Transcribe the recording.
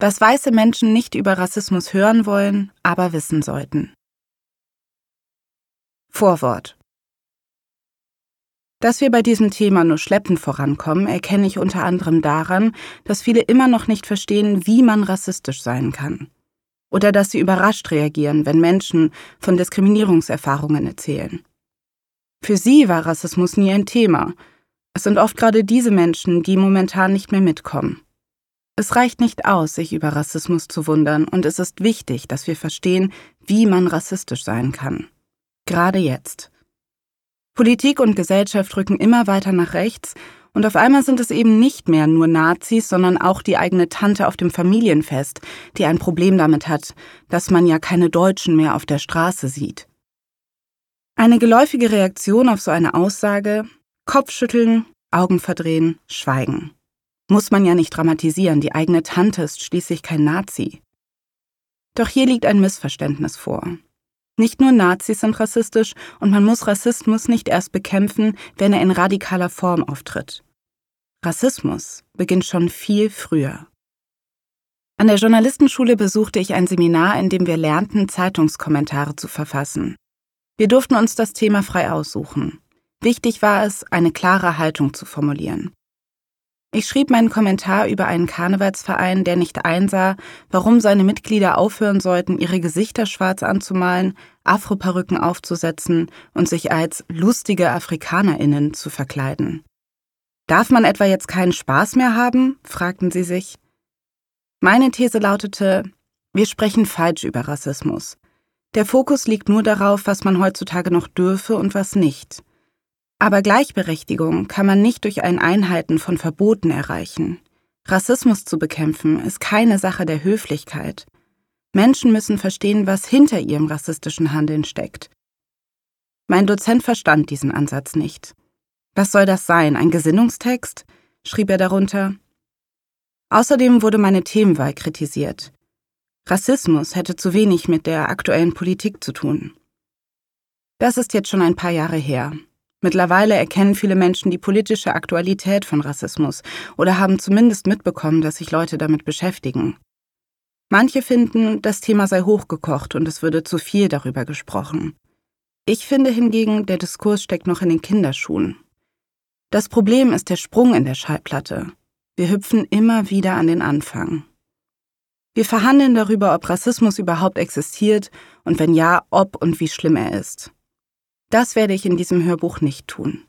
Was weiße Menschen nicht über Rassismus hören wollen, aber wissen sollten. Vorwort. Dass wir bei diesem Thema nur schleppend vorankommen, erkenne ich unter anderem daran, dass viele immer noch nicht verstehen, wie man rassistisch sein kann. Oder dass sie überrascht reagieren, wenn Menschen von Diskriminierungserfahrungen erzählen. Für sie war Rassismus nie ein Thema. Es sind oft gerade diese Menschen, die momentan nicht mehr mitkommen. Es reicht nicht aus, sich über Rassismus zu wundern, und es ist wichtig, dass wir verstehen, wie man rassistisch sein kann. Gerade jetzt. Politik und Gesellschaft rücken immer weiter nach rechts, und auf einmal sind es eben nicht mehr nur Nazis, sondern auch die eigene Tante auf dem Familienfest, die ein Problem damit hat, dass man ja keine Deutschen mehr auf der Straße sieht. Eine geläufige Reaktion auf so eine Aussage Kopfschütteln, Augen verdrehen, schweigen. Muss man ja nicht dramatisieren, die eigene Tante ist schließlich kein Nazi. Doch hier liegt ein Missverständnis vor. Nicht nur Nazis sind rassistisch und man muss Rassismus nicht erst bekämpfen, wenn er in radikaler Form auftritt. Rassismus beginnt schon viel früher. An der Journalistenschule besuchte ich ein Seminar, in dem wir lernten, Zeitungskommentare zu verfassen. Wir durften uns das Thema frei aussuchen. Wichtig war es, eine klare Haltung zu formulieren. Ich schrieb meinen Kommentar über einen Karnevalsverein, der nicht einsah, warum seine Mitglieder aufhören sollten, ihre Gesichter schwarz anzumalen, Afroperücken aufzusetzen und sich als lustige Afrikanerinnen zu verkleiden. Darf man etwa jetzt keinen Spaß mehr haben? fragten sie sich. Meine These lautete, wir sprechen falsch über Rassismus. Der Fokus liegt nur darauf, was man heutzutage noch dürfe und was nicht. Aber Gleichberechtigung kann man nicht durch ein Einhalten von Verboten erreichen. Rassismus zu bekämpfen ist keine Sache der Höflichkeit. Menschen müssen verstehen, was hinter ihrem rassistischen Handeln steckt. Mein Dozent verstand diesen Ansatz nicht. Was soll das sein, ein Gesinnungstext? schrieb er darunter. Außerdem wurde meine Themenwahl kritisiert. Rassismus hätte zu wenig mit der aktuellen Politik zu tun. Das ist jetzt schon ein paar Jahre her. Mittlerweile erkennen viele Menschen die politische Aktualität von Rassismus oder haben zumindest mitbekommen, dass sich Leute damit beschäftigen. Manche finden, das Thema sei hochgekocht und es würde zu viel darüber gesprochen. Ich finde hingegen, der Diskurs steckt noch in den Kinderschuhen. Das Problem ist der Sprung in der Schallplatte. Wir hüpfen immer wieder an den Anfang. Wir verhandeln darüber, ob Rassismus überhaupt existiert und wenn ja, ob und wie schlimm er ist. Das werde ich in diesem Hörbuch nicht tun.